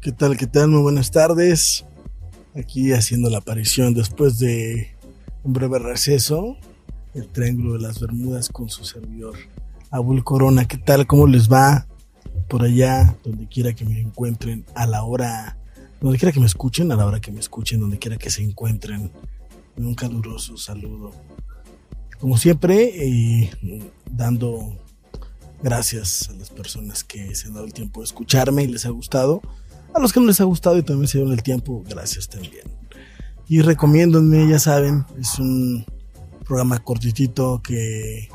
¿Qué tal? ¿Qué tal? Muy buenas tardes. Aquí haciendo la aparición después de un breve receso, el Triángulo de las Bermudas con su servidor Abul Corona. ¿Qué tal? ¿Cómo les va? Por allá, donde quiera que me encuentren, a la hora, donde quiera que me escuchen, a la hora que me escuchen, donde quiera que se encuentren. Un caluroso saludo. Como siempre, eh, dando gracias a las personas que se han dado el tiempo de escucharme y les ha gustado. A los que no les ha gustado y también se dieron el tiempo, gracias también. Y recomiéndonme, ya saben, es un programa cortitito que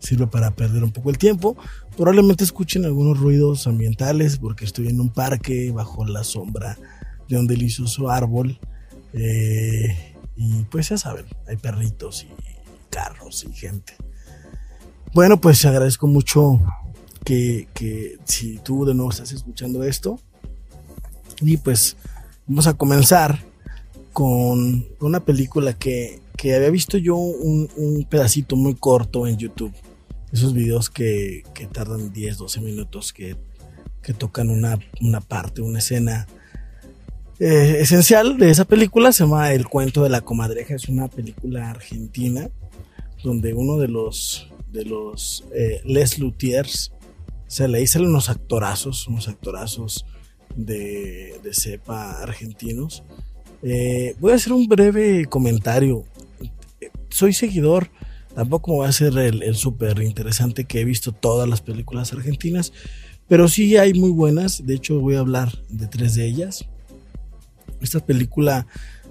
sirve para perder un poco el tiempo. Probablemente escuchen algunos ruidos ambientales porque estoy en un parque bajo la sombra de un delicioso árbol. Eh, y pues ya saben, hay perritos y carros y gente. Bueno, pues agradezco mucho que, que si tú de nuevo estás escuchando esto, y pues vamos a comenzar con una película que, que había visto yo un, un, pedacito muy corto en YouTube. Esos videos que, que tardan 10, 12 minutos, que, que tocan una, una, parte, una escena eh, esencial de esa película. Se llama El cuento de la comadreja. Es una película argentina donde uno de los, de los eh, Les Luthiers se le dicen unos actorazos, unos actorazos de, de cepa argentinos. Eh, voy a hacer un breve comentario. Soy seguidor, tampoco voy a ser el, el súper interesante que he visto todas las películas argentinas, pero sí hay muy buenas. De hecho, voy a hablar de tres de ellas. Esta película,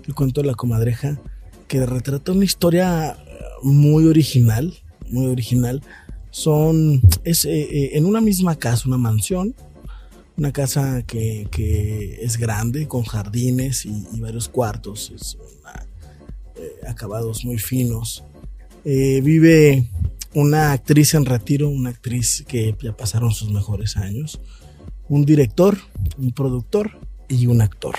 El cuento de la comadreja, que retrata una historia muy original, muy original. Son, es eh, eh, en una misma casa, una mansión, una casa que, que, es grande, con jardines y, varios cuartos, eh, acabados muy finos. Eh, vive una actriz en retiro, una actriz que ya pasaron sus mejores años, un director, un productor y un actor.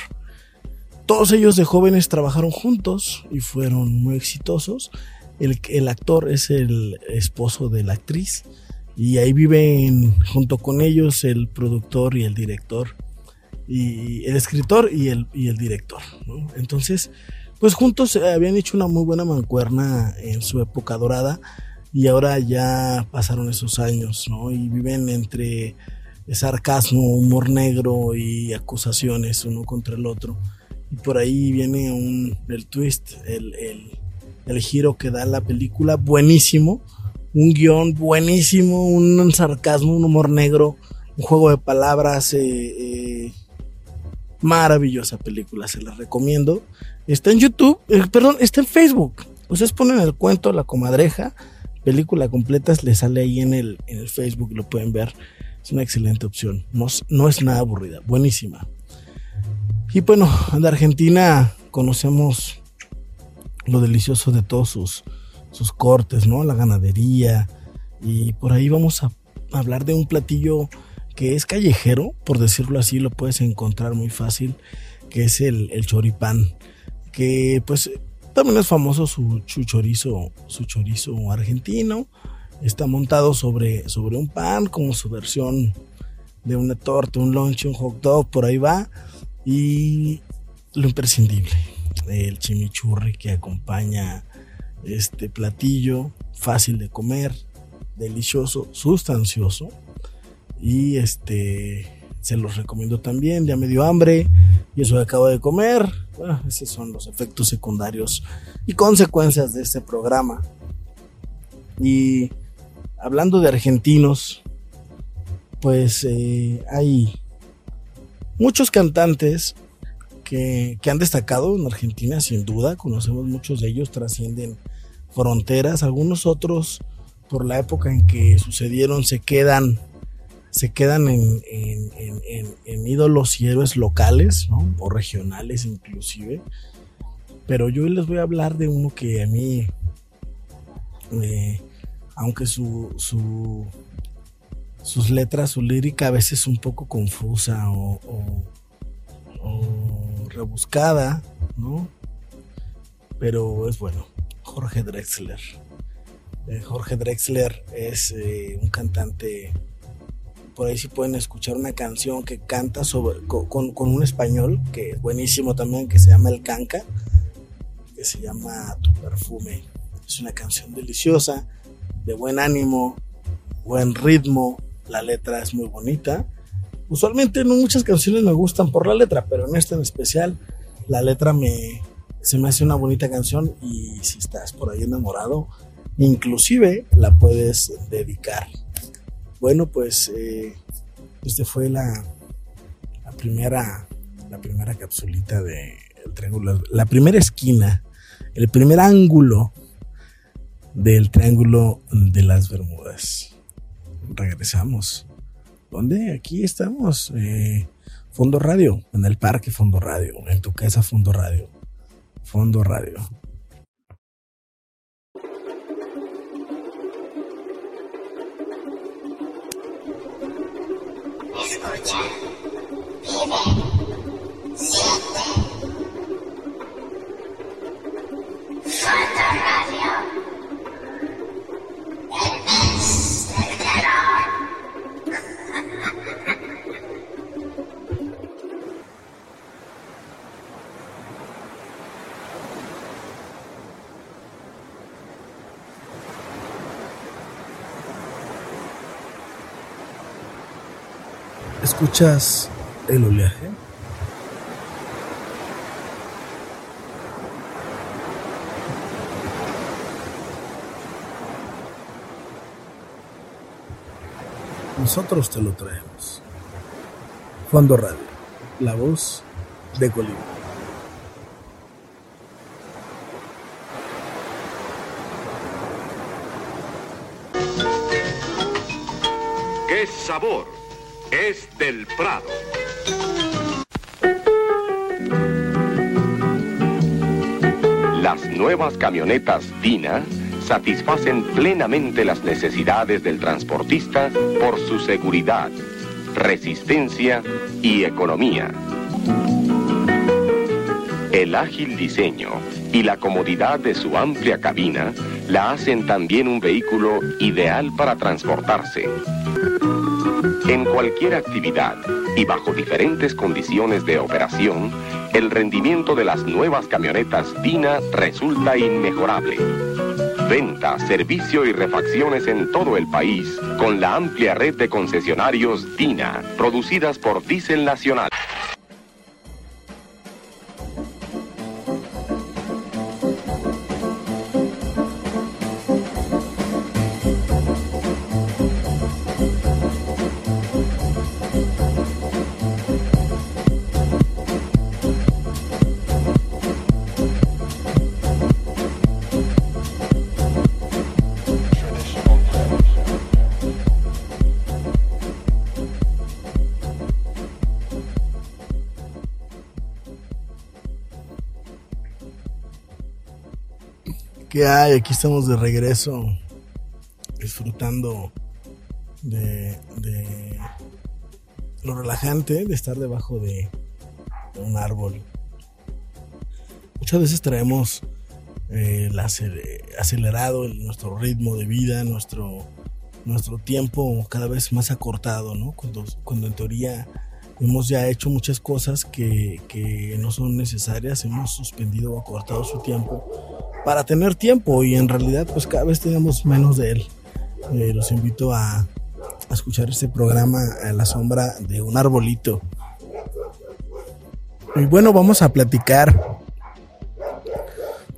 Todos ellos de jóvenes trabajaron juntos y fueron muy exitosos. El, el actor es el esposo de la actriz y ahí viven junto con ellos el productor y el director y el escritor y el, y el director entonces pues juntos habían hecho una muy buena mancuerna en su época dorada y ahora ya pasaron esos años ¿no? y viven entre sarcasmo humor negro y acusaciones uno contra el otro y por ahí viene un el twist el, el, el giro que da la película buenísimo un guion buenísimo, un sarcasmo, un humor negro, un juego de palabras. Eh, eh, maravillosa película, se la recomiendo. Está en YouTube, eh, perdón, está en Facebook. Ustedes ponen el cuento La Comadreja, película completa, le sale ahí en el, en el Facebook, lo pueden ver. Es una excelente opción, no, no es nada aburrida, buenísima. Y bueno, de Argentina conocemos lo delicioso de todos sus, sus cortes, ¿no? La ganadería. Y por ahí vamos a hablar de un platillo que es callejero, por decirlo así, lo puedes encontrar muy fácil, que es el, el choripán. Que pues también es famoso su, su, chorizo, su chorizo argentino. Está montado sobre, sobre un pan, como su versión de una torta, un lunch, un hot dog, por ahí va. Y lo imprescindible, el chimichurri que acompaña este platillo fácil de comer, delicioso, sustancioso y este se los recomiendo también, ya me dio hambre y eso acabo de comer, bueno, esos son los efectos secundarios y consecuencias de este programa. Y hablando de argentinos, pues eh, hay muchos cantantes que, que, han destacado en Argentina, sin duda, conocemos muchos de ellos, trascienden fronteras, algunos otros por la época en que sucedieron se quedan se quedan en, ídolos y héroes locales o regionales inclusive. Pero yo les voy a hablar de uno que a mí aunque su, su, sus letras, su lírica a veces es un poco confusa o, rebuscada, ¿no? Pero es bueno, Jorge Drexler. Eh, Jorge Drexler es eh, un cantante, por ahí sí pueden escuchar una canción que canta con, un español, que es buenísimo también, que se llama El Canca, que se llama Tu Perfume. Es una canción deliciosa, de buen ánimo, buen ritmo, la letra es muy bonita. Usualmente no muchas canciones me gustan por la letra, pero en esta en especial la letra me se me hace una bonita canción y si estás por ahí enamorado, inclusive la puedes dedicar. Bueno, pues eh, este fue la, primera la primera capsulita de triángulo, la primera esquina, el primer ángulo del Triángulo de las Bermudas. Regresamos. ¿Dónde? Aquí estamos. Eh, Fondo Radio, en el parque Fondo Radio, en tu casa Fondo Radio. Fondo Radio. Escucha, vive, siente. ¿Escuchas el oleaje? nosotros te lo traemos. Fondo Radio, la voz de Colima. ¡Qué sabor! Es del Prado. Las nuevas camionetas Dina satisfacen plenamente las necesidades del transportista por su seguridad, resistencia y economía. El ágil diseño y la comodidad de su amplia cabina la hacen también un vehículo ideal para transportarse. En cualquier actividad y bajo diferentes condiciones de operación, el rendimiento de las nuevas camionetas DINA resulta inmejorable. Venta, servicio y refacciones en todo el país con la amplia red de concesionarios DINA, producidas por Diesel Nacional. Aquí estamos de regreso, disfrutando de, lo relajante de estar debajo de, un árbol. Muchas veces traemos eh, el acelerado nuestro ritmo de vida, nuestro, nuestro tiempo cada vez más acortado, ¿no? Cuando, cuando en teoría hemos ya hecho muchas cosas que no son necesarias, hemos suspendido o acortado su tiempo para tener tiempo y en realidad pues cada vez tenemos menos de él. Eh, los invito a, escuchar este programa a la sombra de un arbolito. Y bueno, vamos a platicar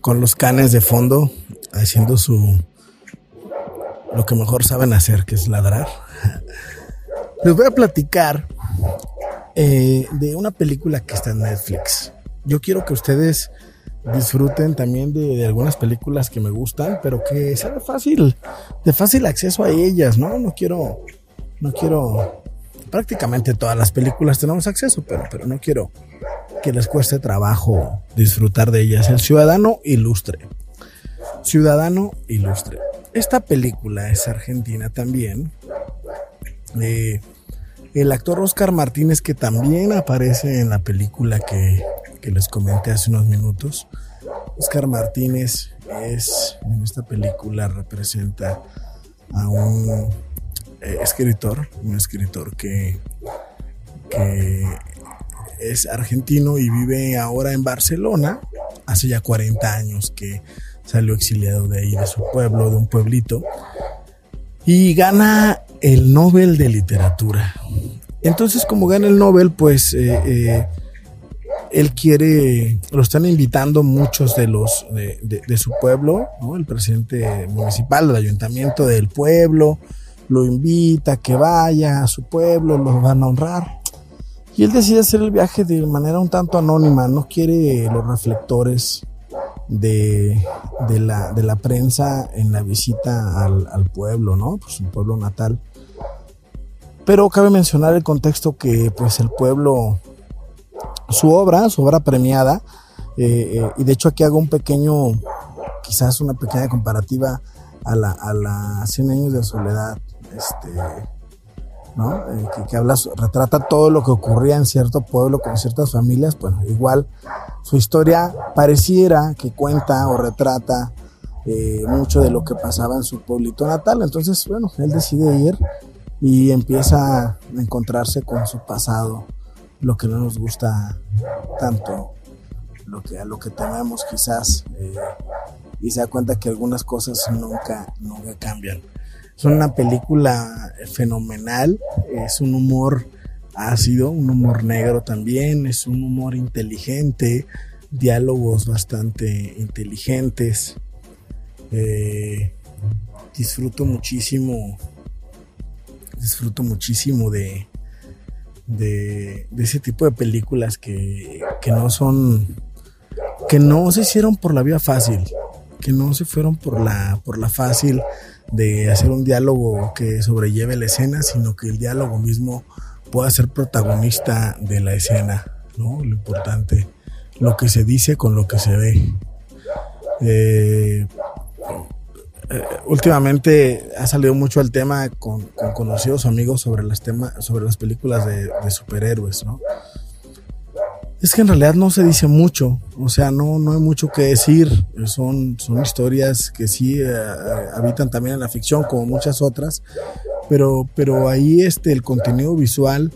con los canes de fondo haciendo su lo que mejor saben hacer, que es ladrar. Les voy a platicar eh, de una película que está en Netflix. Yo quiero que ustedes disfruten también de, algunas películas que me gustan, pero que sea de fácil, de fácil acceso a ellas, ¿no? No quiero, no quiero, prácticamente todas las películas tenemos acceso, pero, pero no quiero que les cueste trabajo disfrutar de ellas. El Ciudadano Ilustre. Ciudadano Ilustre. Esta película es argentina también. Eh, el actor Oscar Martínez, que también aparece en la película que, que les comenté hace unos minutos. Oscar Martínez es, en esta película representa a un eh, escritor, un escritor que, es argentino y vive ahora en Barcelona, hace ya 40 años que salió exiliado de ahí, de su pueblo, de un pueblito, y gana el Nobel de Literatura. Entonces, como gana el Nobel, pues eh, eh, él quiere, lo están invitando muchos de los de, su pueblo, ¿no? el presidente municipal del ayuntamiento del pueblo, lo invita a que vaya a su pueblo, lo van a honrar. Y él decide hacer el viaje de manera un tanto anónima, no quiere los reflectores de, de, la, de la, prensa en la visita al, al, pueblo, ¿no? Pues su pueblo natal. Pero cabe mencionar el contexto que pues el pueblo, su obra, su obra premiada, eh, eh, y de hecho aquí hago un pequeño, quizás una pequeña comparativa a la, a la 100 años de soledad, este, ¿no? Eh, que, que, habla, retrata todo lo que ocurría en cierto pueblo con ciertas familias, bueno, igual su historia pareciera que cuenta o retrata mucho de lo que pasaba en su pueblito natal, entonces, bueno, él decide ir y empieza a encontrarse con su pasado, lo que no nos gusta tanto, lo que, a lo que tememos quizás, eh, y se da cuenta que algunas cosas nunca, nunca cambian. Es una película fenomenal, es un humor ácido, un humor negro también, es un humor inteligente, diálogos bastante inteligentes. Eh, disfruto muchísimo, disfruto muchísimo de, de, ese tipo de películas que, que no son, que no se hicieron por la vía fácil, que no se fueron por la, por la fácil de hacer un diálogo que sobrelleve la escena, sino que el diálogo mismo pueda ser protagonista de la escena, ¿no? Lo importante, lo que se dice con lo que se ve. Eh, eh, últimamente ha salido mucho el tema con, con conocidos amigos sobre, las temas sobre las películas de, de superhéroes, ¿no? es que en realidad no se dice mucho, o sea, no, no hay mucho que decir, son, son historias que sí eh, habitan también en la ficción como muchas otras, pero, pero ahí este, el contenido visual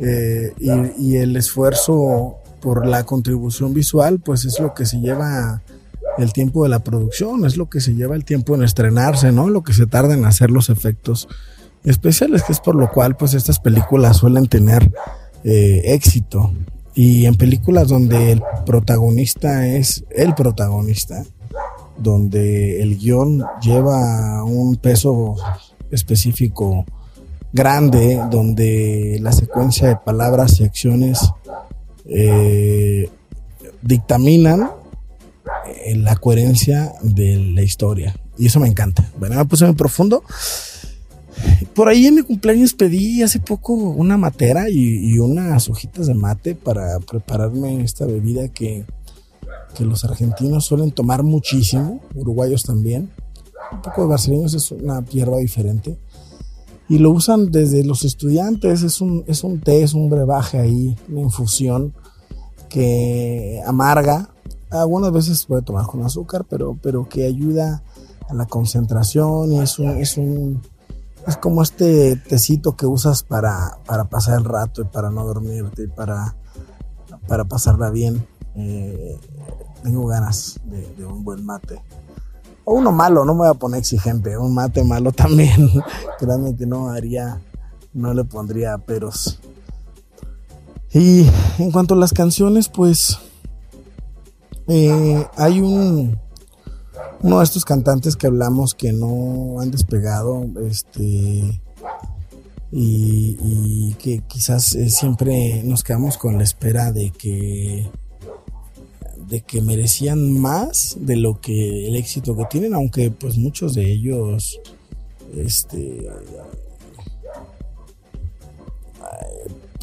eh, y, y, el esfuerzo por la contribución visual, pues es lo que se lleva el tiempo de la producción, es lo que se lleva el tiempo en estrenarse, ¿no? Lo que se tarda en hacer los efectos especiales, que es por lo cual pues estas películas suelen tener eh, éxito. Y en películas donde el protagonista es el protagonista, donde el guion lleva un peso específico grande, donde la secuencia de palabras y acciones eh, dictaminan la coherencia de la historia. Y eso me encanta. Bueno, me puse muy profundo. Por ahí en mi cumpleaños pedí hace poco una matera y, y unas hojitas de mate para prepararme esta bebida que, que, los argentinos suelen tomar muchísimo, uruguayos también. Un poco de brasileños es una hierba diferente. Y lo usan desde los estudiantes, es un, es un té, es un brebaje ahí, una infusión que amarga. Algunas veces puede tomar con azúcar, pero, pero que ayuda a la concentración y es un, es un es como este tecito que usas para, para pasar el rato y para no dormirte y para, para pasarla bien. Eh, tengo ganas de, de, un buen mate. O uno malo, no me voy a poner exigente. Un mate malo también. Créanme que no haría, no le pondría peros. Y en cuanto a las canciones, pues eh, hay un uno de estos cantantes que hablamos que no han despegado, este, y, que quizás eh, siempre nos quedamos con la espera de que de que merecían más de lo que el éxito que tienen, aunque pues muchos de ellos este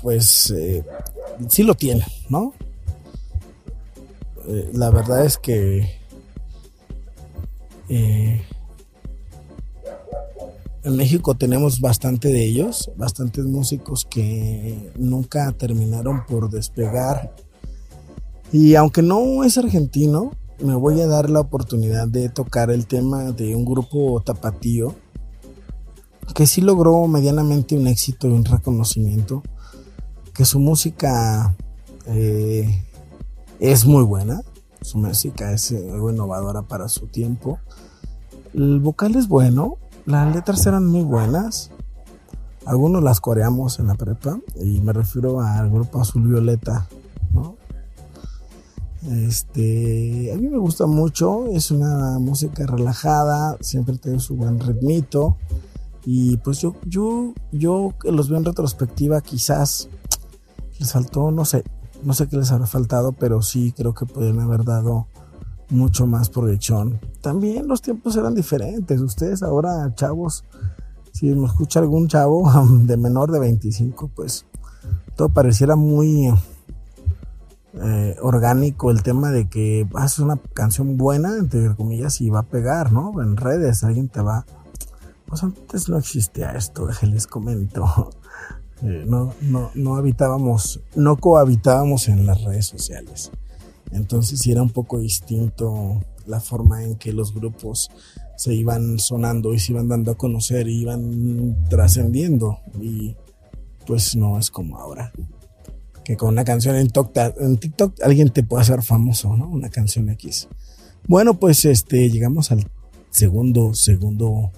pues eh, sí lo tienen, ¿no? Eh, la verdad es que eh, en México tenemos bastante de ellos, bastantes músicos que nunca terminaron por despegar. Y aunque no es argentino, me voy a dar la oportunidad de tocar el tema de un grupo tapatío que sí logró medianamente un éxito y un reconocimiento, que su música eh, es muy buena, su música es algo innovadora para su tiempo. El vocal es bueno, las letras eran muy buenas. Algunos las coreamos en la prepa y me refiero al grupo Azul Violeta. Este, a mí me gusta mucho, es una música relajada, siempre tiene su buen ritmito y pues yo yo yo los veo en retrospectiva quizás les faltó, no sé, no sé qué les habrá faltado, pero sí creo que pueden haber dado mucho más proyección. También los tiempos eran diferentes. Ustedes ahora, chavos, si me escucha algún chavo de menor de 25, pues todo pareciera muy eh, orgánico el tema de que haces una canción buena, entre comillas, y va a pegar, ¿no? En redes alguien te va... Pues antes no existía esto, les comento. Eh, no, no, no habitábamos, no cohabitábamos en las redes sociales. Entonces era un poco distinto la forma en que los grupos se iban sonando y se iban dando a conocer y iban trascendiendo. Y pues no es como ahora. Que con una canción en TikTok, TikTok alguien te puede hacer famoso, ¿no? Una canción X. Bueno, pues este llegamos al segundo, segundo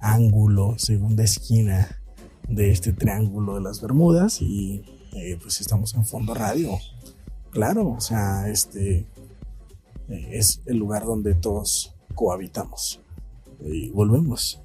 ángulo, segunda esquina de este triángulo de las Bermudas y eh, pues estamos en fondo radio claro, o sea, este eh, es el lugar donde todos cohabitamos. Y volvemos.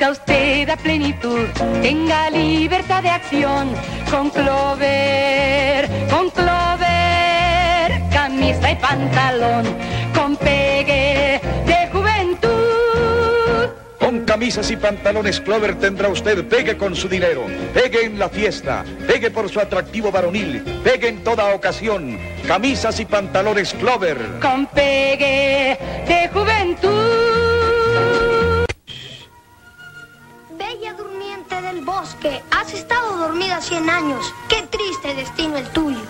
Luzca usted a plenitud, tenga libertad de acción con Clover, con Clover, camisa y pantalón, con pegue de juventud. Con camisas y pantalones Clover tendrá usted pegue con su dinero, pegue en la fiesta, pegue por su atractivo varonil, pegue en toda ocasión. Camisas y pantalones Clover. Con pegue de juventud. Bosque, has estado dormida cien años. Qué triste destino el tuyo.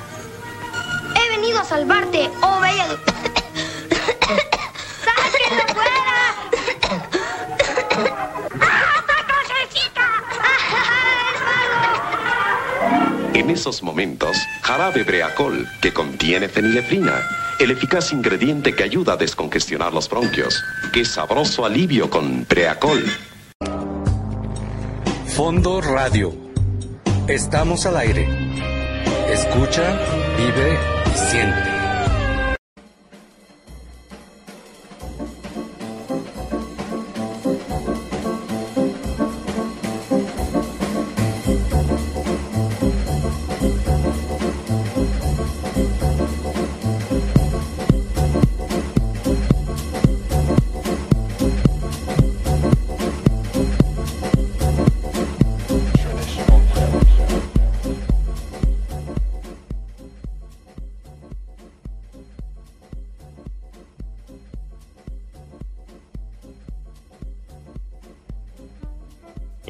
He venido a salvarte, oh bella. ¡Sáquenlo fuera! ¡Ah, En esos momentos, jarabe Breacol, que contiene fenilefrina, el eficaz ingrediente que ayuda a descongestionar los bronquios. Qué sabroso alivio con Breacol. Fondo Radio. Estamos al aire. Escucha, vive y siente.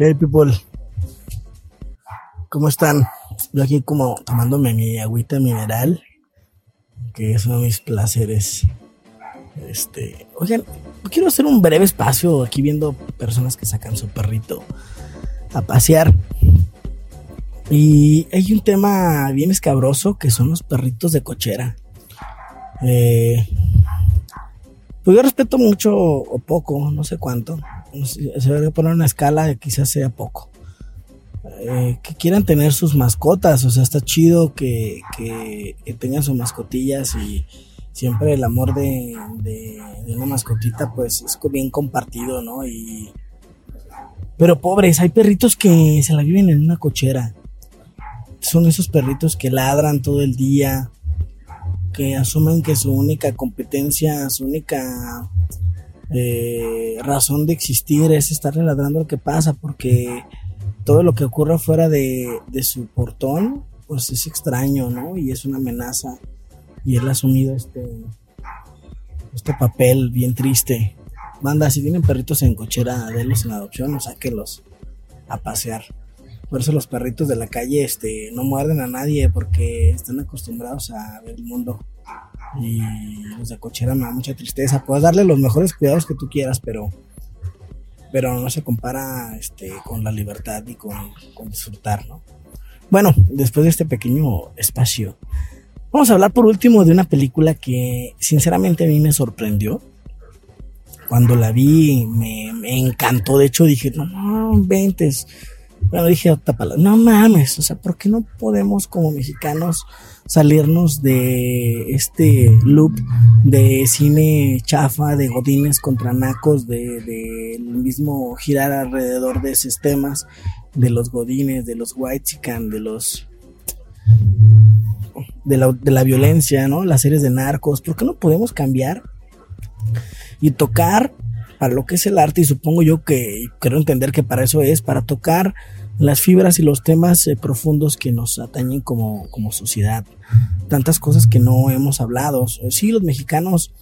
Hey people, ¿cómo están? Yo aquí como tomándome mi agüita mineral, que es uno de mis placeres. Este, oigan, quiero hacer un breve espacio aquí viendo personas que sacan su perrito a pasear. Y hay un tema bien escabroso que son los perritos de cochera. Eh, pues yo respeto mucho o poco, no sé cuánto. Se debe poner una escala de quizás sea poco. eh, que quieran tener sus mascotas. O sea, está chido que, que, que tengan sus mascotillas y siempre el amor de, de, de una mascotita pues es bien compartido, ¿no? Y, pero pobres, hay perritos que se la viven en una cochera. Son esos perritos que ladran todo el día, que asumen que su única competencia, su única eh, razón de existir es estar ladrando lo que pasa, porque todo lo que ocurre fuera de, de su portón, pues es extraño, ¿no? Y es una amenaza. Y él ha asumido este, este papel bien triste. Banda, si tienen perritos en cochera, denlos en adopción o sáquenlos a pasear. Por eso los perritos de la calle este, no muerden a nadie porque están acostumbrados a ver el mundo. Y los de cochera me da mucha tristeza. Puedes darle los mejores cuidados que tú quieras, pero, pero no se compara este, con la libertad y con, con disfrutar, ¿no? Bueno, después de este pequeño espacio, vamos a hablar por último de una película que sinceramente a mí me sorprendió cuando la vi me, me encantó. De hecho, dije, no, no, ventes. Bueno, dije otra palabra, no mames, o sea, ¿por qué no podemos como mexicanos salirnos de este loop de cine chafa, de godines contra nacos, de, mismo girar alrededor de esos temas, de los godines, de los white chican, de los de la, de la violencia, ¿no? Las series de narcos, ¿por qué no podemos cambiar y tocar para lo que es el arte y supongo yo que quiero entender que para eso es, para tocar las fibras y los temas eh, profundos que nos atañen como, como sociedad. Tantas cosas que no hemos hablado. Sí, los mexicanos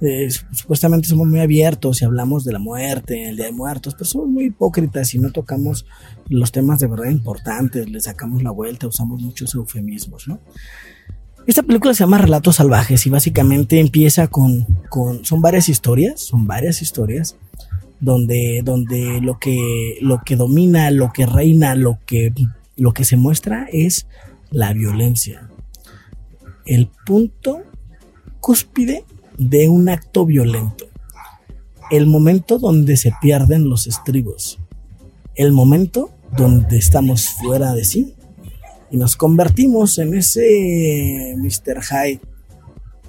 eh, supuestamente somos muy abiertos y hablamos de la muerte, el Día de Muertos, pero somos muy hipócritas y no tocamos los temas de verdad importantes, le sacamos la vuelta, usamos muchos eufemismos, ¿no? Esta película se llama Relatos Salvajes y básicamente empieza con, con son varias historias, son varias historias donde, donde lo que, lo que domina, lo que reina, lo que, lo que se muestra es la violencia. El punto cúspide de un acto violento. El momento donde se pierden los estribos. El momento donde estamos fuera de sí y nos convertimos en ese Mr. Hyde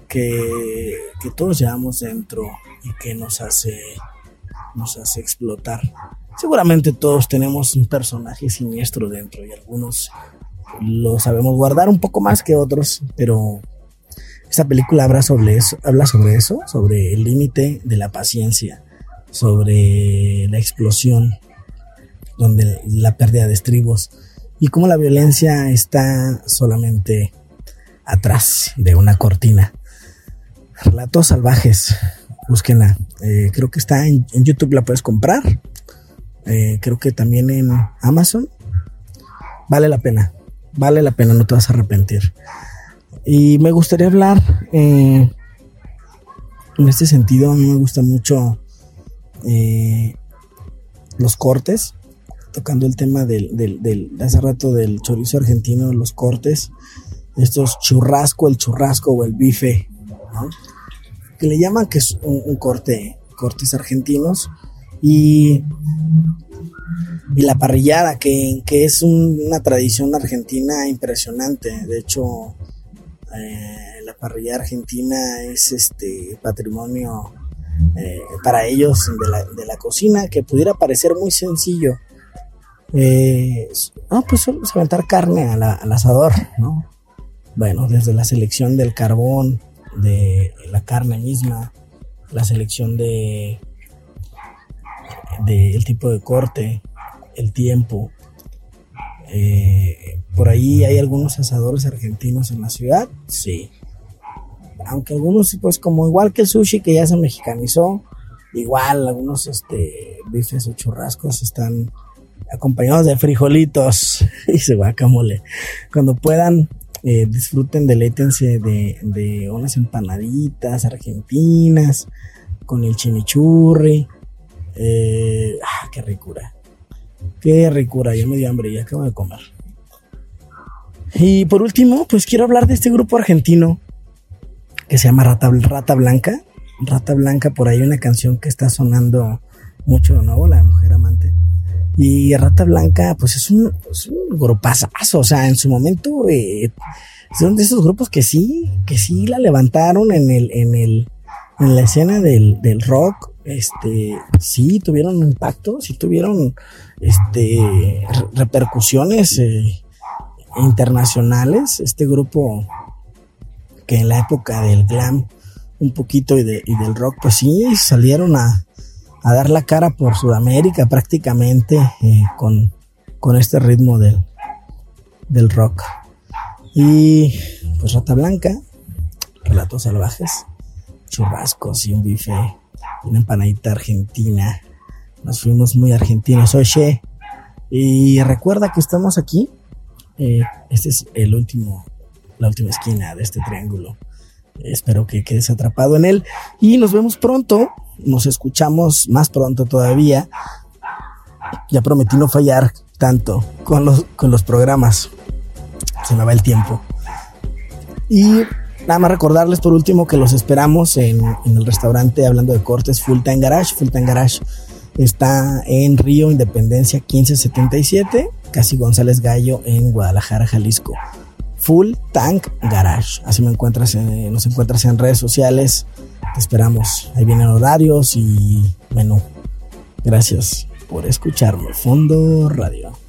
que, que todos llevamos dentro y que nos hace, nos hace explotar. Seguramente todos tenemos un personaje siniestro dentro y algunos lo sabemos guardar un poco más que otros, pero esta película habla sobre eso, habla sobre eso, sobre el límite de la paciencia, sobre la explosión, donde la pérdida de estribos y cómo la violencia está solamente atrás de una cortina. Relatos salvajes, búsquenla. Eh, creo que está en, YouTube, la puedes comprar. Eh, creo que también en Amazon. Vale la pena, vale la pena, no te vas a arrepentir. Y me gustaría hablar eh, en este sentido, a mí me gusta mucho los cortes tocando el tema del, del, hace rato del chorizo argentino, los cortes, estos churrasco, el churrasco o el bife, que le llaman que es un, corte, cortes argentinos, y, y la parrillada, que, que es un, una tradición argentina impresionante, de hecho, eh, la parrilla argentina es este patrimonio eh, para ellos de la, de la cocina, que pudiera parecer muy sencillo, eh, no, pues solo aventar carne al asador, ¿no? Bueno, desde la selección del carbón, de la carne misma, la selección de del tipo de corte, el tiempo. Eh, por ahí hay algunos asadores argentinos en la ciudad, sí. Aunque algunos, pues como igual que el sushi que ya se mexicanizó, igual algunos este bifes o churrascos están acompañados de frijolitos y se guacamole. Cuando puedan, eh, disfruten, deleítense de, de, unas empanaditas argentinas con el chimichurri. Eh, ah, qué ricura. Qué ricura, ya me dio hambre, ya acabo de comer. Y por último, pues quiero hablar de este grupo argentino que se llama Rata, Rata Blanca. Rata Blanca, por ahí una canción que está sonando mucho, ¿no? La mujer amante Y Rata Blanca, pues es un, es un grupazazo, o sea, en su momento eh, son de esos grupos que sí, que sí la levantaron en el, en el, en la escena del, del rock, este, sí tuvieron impacto, sí tuvieron, este, re- repercusiones eh, internacionales. Este grupo que en la época del glam un poquito y, de, y del rock, pues sí, salieron a, a dar la cara por Sudamérica prácticamente eh, con, con este ritmo del, del rock. Y pues Rata Blanca, Relatos Salvajes, churrascos y un bife, una empanadita argentina. Nos fuimos muy argentinos, oye. Y recuerda que estamos aquí. Eh, este es el último, la última esquina de este triángulo. Espero que quedes atrapado en él. Y nos vemos pronto. Nos escuchamos más pronto todavía. Ya prometí no fallar tanto con los, con los programas. Se me va el tiempo. Y nada más recordarles por último que los esperamos en, en el restaurante hablando de cortes Full Time Garage. Full Time Garage está en Río Independencia 1577, casi González Gallo en Guadalajara, Jalisco. Full Tank Garage. Así me encuentras en- nos encuentras en redes sociales. Esperamos. Ahí vienen horarios y menú. Gracias por escucharme. Fondo Radio.